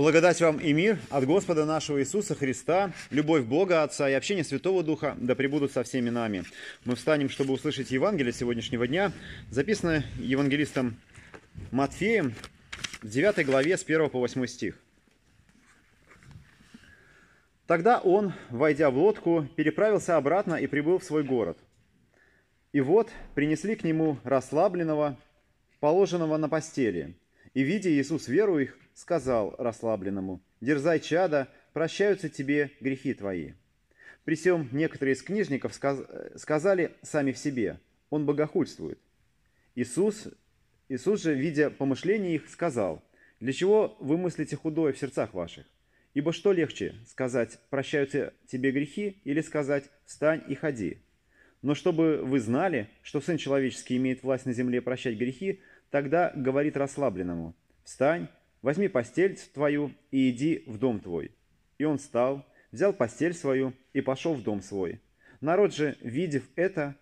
Благодать вам и мир от Господа нашего Иисуса Христа, любовь Бога Отца и общение Святого Духа да пребудут со всеми нами. Мы встанем, чтобы услышать Евангелие сегодняшнего дня, записанное евангелистом Матфеем в 9 главе с 1 по 8 стих. Тогда он, войдя в лодку, переправился обратно и прибыл в свой город. И вот принесли к нему расслабленного, положенного на постели. И, видя Иисус веру их, сказал расслабленному, «Дерзай, чада, прощаются тебе грехи твои». При всем некоторые из книжников сказали сами в себе, «Он богохульствует». Иисус, Иисус же, видя помышления их, сказал, «Для чего вы мыслите худое в сердцах ваших? Ибо что легче, сказать «прощаются тебе грехи» или сказать «встань и ходи»? Но чтобы вы знали, что Сын Человеческий имеет власть на земле прощать грехи, тогда говорит расслабленному, «Встань, возьми постель твою и иди в дом твой». И он встал, взял постель свою и пошел в дом свой. Народ же, видев это,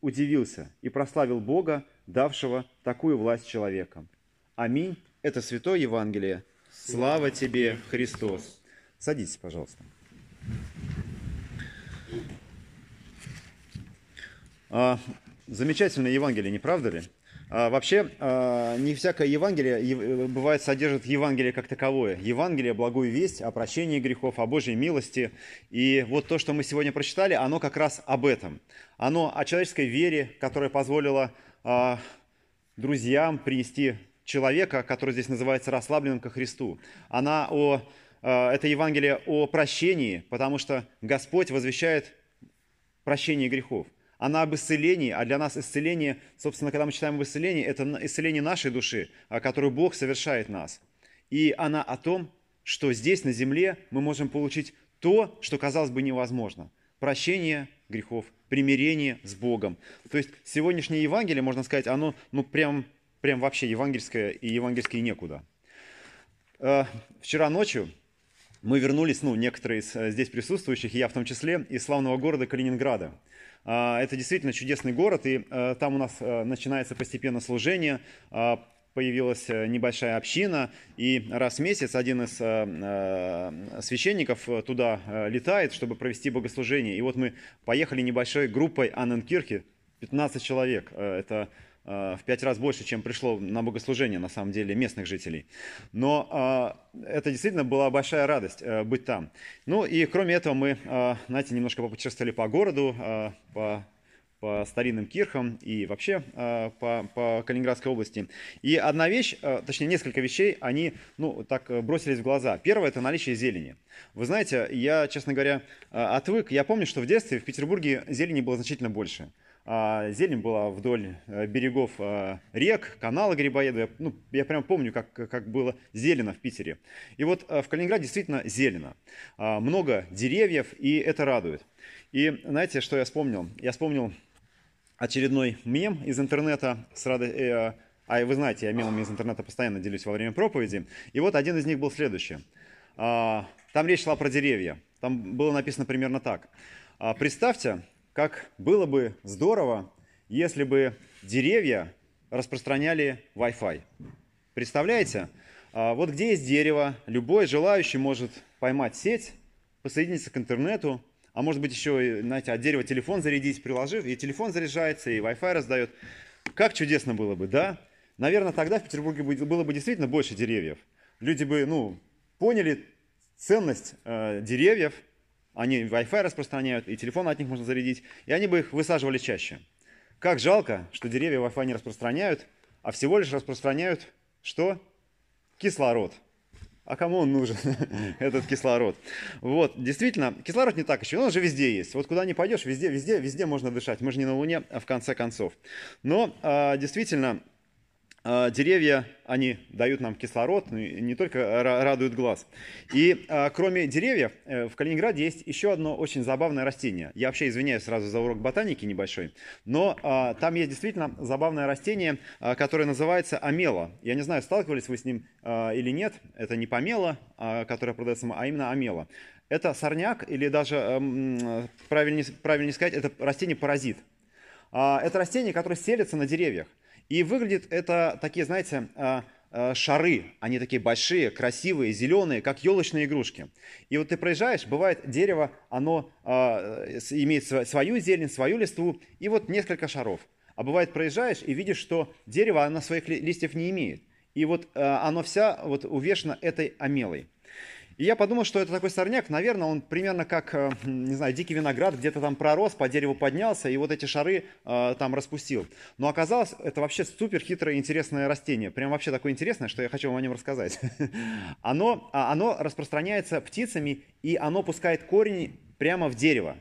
удивился и прославил Бога, давшего такую власть человекам. Аминь. Это Святое Евангелие. Слава тебе, Христос. Садитесь, пожалуйста. А, замечательное Евангелие, не правда ли? А, вообще, а, не всякое Евангелие бывает содержит Евангелие как таковое. Евангелие – благую весть о прощении грехов, о Божьей милости. И вот то, что мы сегодня прочитали, оно как раз об этом. Оно о человеческой вере, которая позволила а, друзьям принести человека, который здесь называется расслабленным ко Христу. Она о, это Евангелие о прощении, потому что Господь возвещает прощение грехов она об исцелении, а для нас исцеление, собственно, когда мы читаем об исцелении, это исцеление нашей души, которую Бог совершает нас. И она о том, что здесь, на земле, мы можем получить то, что, казалось бы, невозможно. Прощение грехов, примирение с Богом. То есть сегодняшнее Евангелие, можно сказать, оно ну, прям, прям вообще евангельское и евангельское некуда. Э, вчера ночью мы вернулись, ну, некоторые из э, здесь присутствующих, и я в том числе, из славного города Калининграда. А, это действительно чудесный город, и э, там у нас э, начинается постепенно служение, а, появилась небольшая община, и раз в месяц один из священников туда летает, чтобы провести богослужение. И вот мы поехали небольшой группой Анненкирхи, 15 человек. Это в пять раз больше, чем пришло на богослужение, на самом деле, местных жителей. Но э, это действительно была большая радость э, быть там. Ну и кроме этого мы, э, знаете, немножко попутешествовали по городу, э, по по старинным кирхам и вообще э, по, по Калининградской области. И одна вещь, э, точнее несколько вещей, они ну, так бросились в глаза. Первое – это наличие зелени. Вы знаете, я, честно говоря, э, отвык. Я помню, что в детстве в Петербурге зелени было значительно больше. А, зелень была вдоль э, берегов э, рек, канала Грибоедова. Ну, я прям помню, как, как было зелено в Питере. И вот э, в Калининграде действительно зелено. А, много деревьев, и это радует. И знаете, что я вспомнил? Я вспомнил очередной мем из интернета с радостью. А вы знаете, я мемами из интернета постоянно делюсь во время проповеди. И вот один из них был следующий. А, там речь шла про деревья. Там было написано примерно так. Представьте, как было бы здорово, если бы деревья распространяли Wi-Fi. Представляете? А, вот где есть дерево, любой желающий может поймать сеть, подсоединиться к интернету, а может быть еще, знаете, от дерева телефон зарядить, приложив, и телефон заряжается, и Wi-Fi раздает. Как чудесно было бы, да? Наверное, тогда в Петербурге было бы действительно больше деревьев. Люди бы, ну, поняли ценность э, деревьев, они Wi-Fi распространяют, и телефон от них можно зарядить, и они бы их высаживали чаще. Как жалко, что деревья Wi-Fi не распространяют, а всего лишь распространяют что? Кислород. А кому он нужен, этот кислород? Вот, действительно, кислород не так еще, он же везде есть. Вот куда ни пойдешь, везде, везде, везде можно дышать. Мы же не на Луне, а в конце концов. Но а, действительно, деревья, они дают нам кислород, ну не только радуют глаз. И а, кроме деревьев, э, в Калининграде есть еще одно очень забавное растение. Я вообще извиняюсь сразу за урок ботаники небольшой, но а, там есть действительно забавное растение, которое называется амела. Я не знаю, сталкивались вы с ним или нет. Это не помела, которая продается, а именно амела. Это сорняк, или даже, эм, правильнее, правильнее сказать, это растение-паразит. Это растение, которое селится на деревьях. И выглядит это такие, знаете, а, э, шары. Они такие большие, красивые, зеленые, как елочные игрушки. И вот ты проезжаешь, бывает дерево, оно э, имеет свою зелень, свою листву, и вот несколько шаров. А бывает проезжаешь и видишь, что дерево, оно своих листьев не имеет. И вот оно вся вот увешано этой амелой. И я подумал, что это такой сорняк, наверное, он примерно как, э, не знаю, дикий виноград, где-то там пророс, по дереву поднялся и вот эти шары э, там распустил. Но оказалось, это вообще супер хитрое интересное растение. Прям вообще такое интересное, что я хочу вам о нем рассказать. Оно, а, оно распространяется птицами, и оно пускает корень прямо в дерево.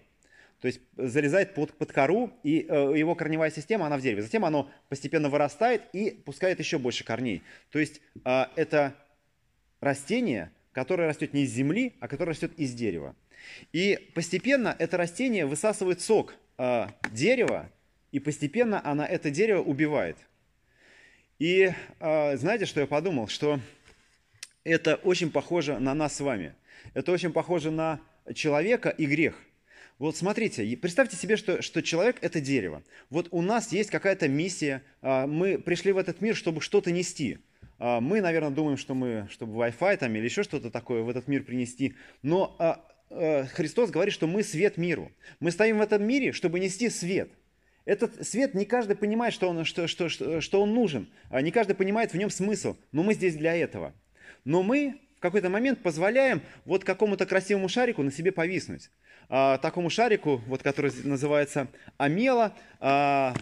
То есть залезает под, под кору, и э, его корневая система, она в дереве. Затем оно постепенно вырастает и пускает еще больше корней. То есть э, это растение, которое растет не из земли, а которое растет из дерева. И постепенно это растение высасывает сок э, дерева, и постепенно она это дерево убивает. И э, знаете, что я подумал? Что это очень похоже на нас с вами. Это очень похоже на человека и грех. Вот смотрите, представьте себе, что, что человек – это дерево. Вот у нас есть какая-то миссия, а, мы пришли в этот мир, чтобы что-то нести – мы, наверное, думаем, что мы, чтобы Wi-Fi там или еще что-то такое в этот мир принести, но а, а, Христос говорит, что мы свет миру. Мы стоим в этом мире, чтобы нести свет. Этот свет не каждый понимает, что он, что, что, что, что он нужен, не каждый понимает в нем смысл, но мы здесь для этого. Но мы в какой-то момент позволяем вот какому-то красивому шарику на себе повиснуть. А, такому шарику, вот, который называется амела, а,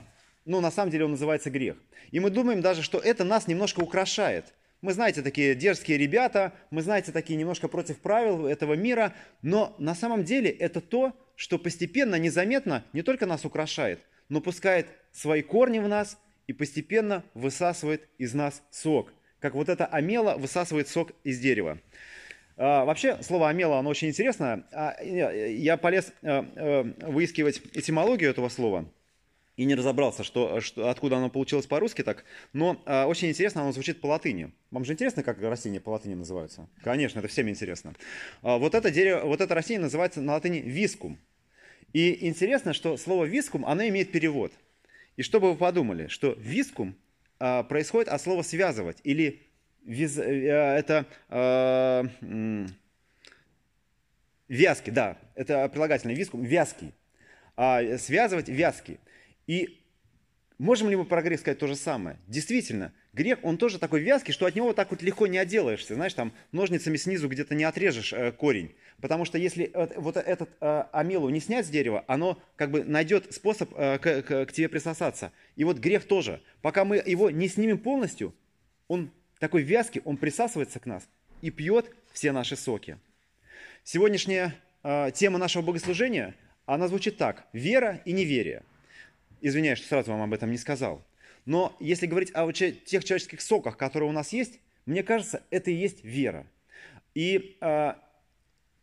ну, на самом деле он называется грех. И мы думаем даже, что это нас немножко украшает. Мы, знаете, такие дерзкие ребята, мы, знаете, такие немножко против правил этого мира, но на самом деле это то, что постепенно, незаметно не только нас украшает, но пускает свои корни в нас и постепенно высасывает из нас сок. Как вот эта амела высасывает сок из дерева. А, вообще, слово амела, оно очень интересное. А, я полез а, а, выискивать этимологию этого слова – и не разобрался, что, что, откуда оно получилось по-русски так. Но э, очень интересно, оно звучит по латыни. Вам же интересно, как растения по латыни называются? Конечно, это всем интересно. А, вот, это дерево, вот это растение называется на латыни вискум. И интересно, что слово вискум, оно имеет перевод. И чтобы вы подумали, что вискум э, происходит от слова связывать или виз, э, это э, вязкий, да, это прилагательное вискум, вязкий. А, связывать вязкий. И можем ли мы про грех сказать то же самое? Действительно, грех, он тоже такой вязкий, что от него так вот легко не отделаешься. Знаешь, там ножницами снизу где-то не отрежешь э, корень. Потому что если вот этот э, амелу не снять с дерева, оно как бы найдет способ э, к, к, к тебе присосаться. И вот грех тоже. Пока мы его не снимем полностью, он такой вязкий, он присасывается к нас и пьет все наши соки. Сегодняшняя э, тема нашего богослужения, она звучит так. Вера и неверие – Извиняюсь, что сразу вам об этом не сказал. Но если говорить о тех человеческих соках, которые у нас есть, мне кажется, это и есть вера. И э,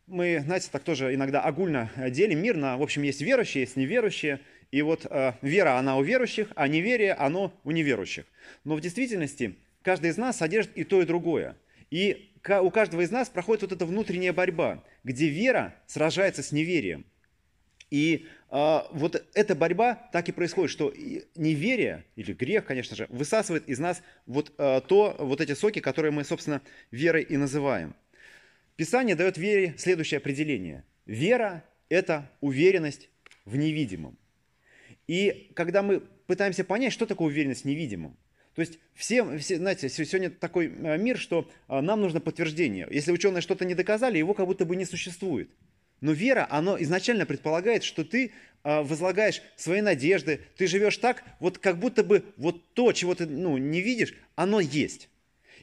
мы, знаете, так тоже иногда огульно делим мир на, в общем, есть верующие, есть неверующие. И вот э, вера, она у верующих, а неверие, оно у неверующих. Но в действительности каждый из нас содержит и то, и другое. И у каждого из нас проходит вот эта внутренняя борьба, где вера сражается с неверием. И а, вот эта борьба так и происходит, что неверие или грех, конечно же, высасывает из нас вот а, то, вот эти соки, которые мы, собственно, верой и называем. Писание дает вере следующее определение. Вера – это уверенность в невидимом. И когда мы пытаемся понять, что такое уверенность в невидимом, то есть все, все, знаете, сегодня такой а, мир, что нам нужно подтверждение. Если ученые что-то не доказали, его как будто бы не существует. Но вера, она изначально предполагает, что ты э, возлагаешь свои надежды, ты живешь так, вот как будто бы вот то, чего ты ну, не видишь, оно есть.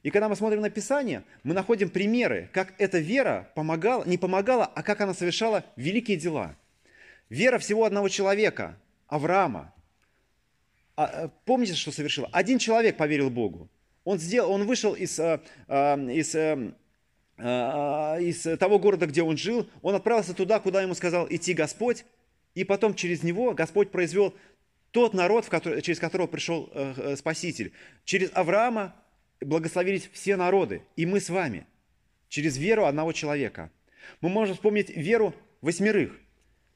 И когда мы смотрим на Писание, мы находим примеры, как эта вера помогала, не помогала, а как она совершала великие дела. Вера всего одного человека, Авраама. А, э, помните, что совершила? Один человек поверил Богу. Он, сделал, он вышел из, э, из а, а, из того города, где он жил, он отправился туда, куда ему сказал идти Господь, и потом через него Господь произвел тот народ, в который, через которого пришел э, э, Спаситель. Через Авраама благословились все народы, и мы с вами, через веру одного человека. Мы можем вспомнить веру восьмерых,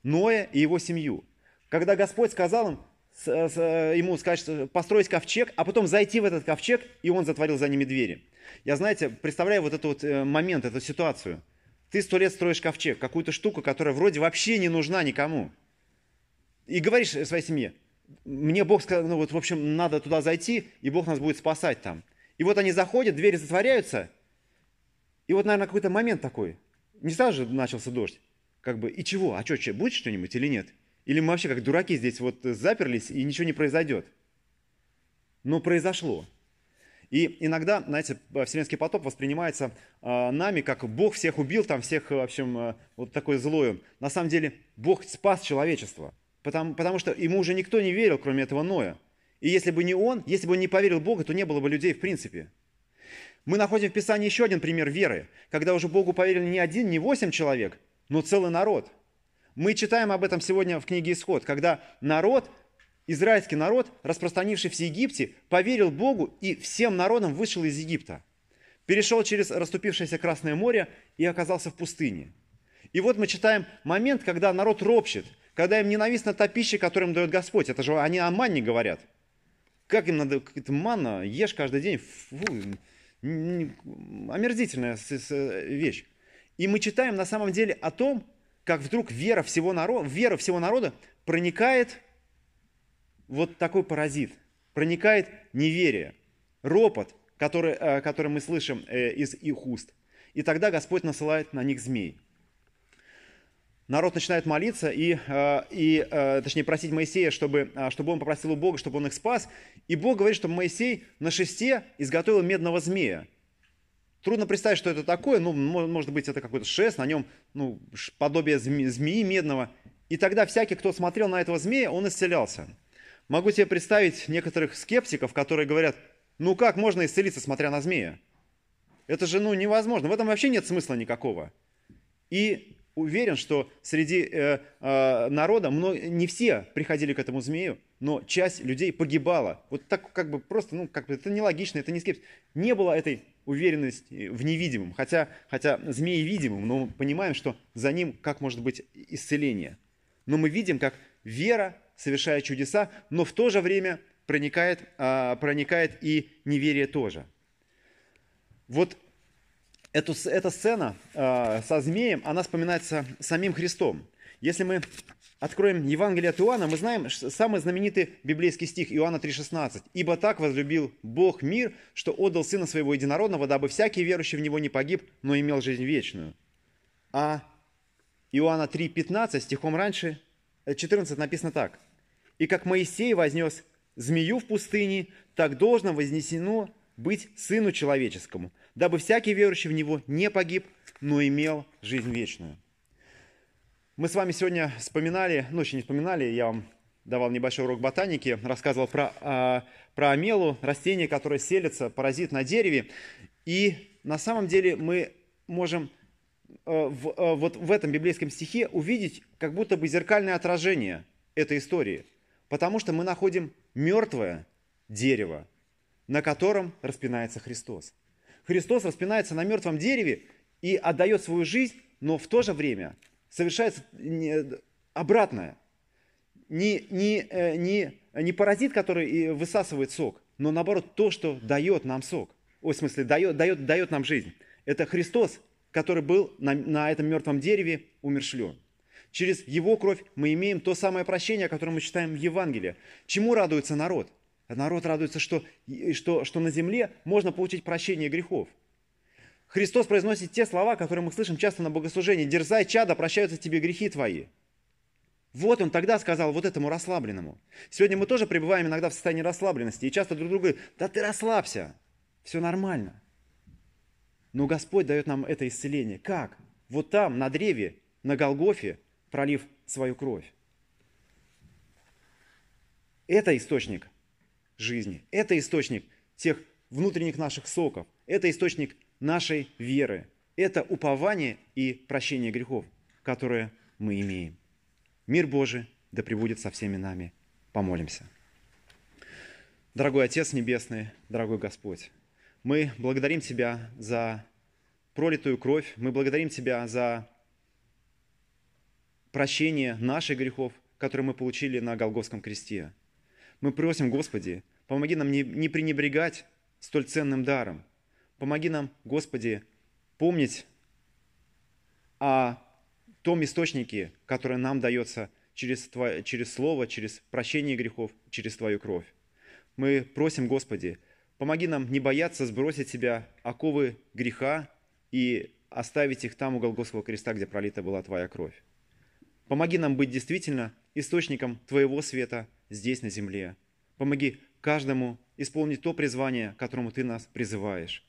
Ноя и его семью. Когда Господь сказал им, ему сказать, построить ковчег, а потом зайти в этот ковчег, и он затворил за ними двери. Я, знаете, представляю вот этот вот э, момент, эту ситуацию. Ты сто лет строишь ковчег, какую-то штуку, которая вроде вообще не нужна никому. И говоришь своей семье, мне Бог сказал, ну вот, в общем, надо туда зайти, и Бог нас будет спасать там. И вот они заходят, двери затворяются, и вот, наверное, какой-то момент такой. Не сразу же начался дождь. Как бы, и чего? А что, будет что-нибудь или нет? Или мы вообще как дураки здесь вот заперлись, и ничего не произойдет? Но произошло. И иногда, знаете, вселенский потоп воспринимается э, нами как Бог всех убил, там всех, в общем, э, вот такой злой. На самом деле Бог спас человечество, потому, потому что ему уже никто не верил, кроме этого Ноя. И если бы не он, если бы он не поверил в Бога, то не было бы людей в принципе. Мы находим в Писании еще один пример веры, когда уже Богу поверили не один, не восемь человек, но целый народ. Мы читаем об этом сегодня в книге Исход, когда народ израильский народ, распространившийся в Египте, поверил Богу и всем народам вышел из Египта. Перешел через расступившееся Красное море и оказался в пустыне. И вот мы читаем момент, когда народ ропщет, когда им ненавистна та пища, которую им дает Господь. Это же они о манне говорят. Как им надо, это манна, ешь каждый день. Фу, омерзительная вещь. И мы читаем на самом деле о том, как вдруг вера всего народа, вера всего народа проникает вот такой паразит, проникает неверие, ропот, который, э, который мы слышим э, из их уст. И тогда Господь насылает на них змей. Народ начинает молиться и, э, и точнее, просить Моисея, чтобы, чтобы он попросил у Бога, чтобы он их спас. И Бог говорит, что Моисей на шесте изготовил медного змея. Трудно представить, что это такое. Ну, может быть, это какой-то шест, на нем ну, подобие змеи медного. И тогда всякий, кто смотрел на этого змея, он исцелялся. Могу себе представить некоторых скептиков, которые говорят, ну как можно исцелиться, смотря на змея? Это же ну, невозможно, в этом вообще нет смысла никакого. И уверен, что среди э, э, народа мно, не все приходили к этому змею, но часть людей погибала. Вот так как бы просто, ну, как бы это нелогично, это не скепсис. Не было этой уверенности в невидимом, хотя, хотя змеи видимым, но мы понимаем, что за ним как может быть исцеление. Но мы видим, как вера совершая чудеса, но в то же время проникает, а, проникает и неверие тоже. Вот эту, эта сцена а, со змеем, она вспоминается самим Христом. Если мы откроем Евангелие от Иоанна, мы знаем самый знаменитый библейский стих Иоанна 3,16. «Ибо так возлюбил Бог мир, что отдал Сына Своего Единородного, дабы всякий верующий в Него не погиб, но имел жизнь вечную». А Иоанна 3,15, стихом раньше, 14 написано так – и как Моисей вознес змею в пустыне, так должно вознесено быть Сыну Человеческому, дабы всякий верующий в Него не погиб, но имел жизнь вечную. Мы с вами сегодня вспоминали, ну еще не вспоминали, я вам давал небольшой урок ботаники, рассказывал про, а, про амелу, растение, которое селится, паразит на дереве. И на самом деле мы можем а, в, а, вот в этом библейском стихе увидеть как будто бы зеркальное отражение этой истории. Потому что мы находим мертвое дерево, на котором распинается Христос. Христос распинается на мертвом дереве и отдает свою жизнь, но в то же время совершается обратное. Не, не, э, не, не паразит, который высасывает сок, но наоборот то, что дает нам сок. Ой, в смысле, дает, дает, дает нам жизнь. Это Христос, который был на, на этом мертвом дереве умершлен. Через его кровь мы имеем то самое прощение, о котором мы читаем в Евангелии. Чему радуется народ? Народ радуется, что, что, что на земле можно получить прощение грехов. Христос произносит те слова, которые мы слышим часто на богослужении. «Дерзай, чада, прощаются тебе грехи твои». Вот он тогда сказал вот этому расслабленному. Сегодня мы тоже пребываем иногда в состоянии расслабленности. И часто друг другу говорят, да ты расслабься, все нормально. Но Господь дает нам это исцеление. Как? Вот там, на древе, на Голгофе, пролив свою кровь. Это источник жизни, это источник тех внутренних наших соков, это источник нашей веры, это упование и прощение грехов, которые мы имеем. Мир Божий да пребудет со всеми нами. Помолимся. Дорогой Отец Небесный, дорогой Господь, мы благодарим Тебя за пролитую кровь, мы благодарим Тебя за прощение наших грехов, которые мы получили на Голговском кресте. Мы просим, Господи, помоги нам не, не пренебрегать столь ценным даром. Помоги нам, Господи, помнить о том источнике, который нам дается через, Тво- через Слово, через прощение грехов, через Твою кровь. Мы просим, Господи, помоги нам не бояться сбросить себя оковы греха и оставить их там у Голгофского креста, где пролита была Твоя кровь. Помоги нам быть действительно источником Твоего света здесь, на земле. Помоги каждому исполнить то призвание, к которому Ты нас призываешь.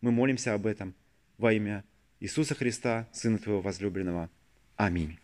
Мы молимся об этом во имя Иисуса Христа, Сына Твоего возлюбленного. Аминь.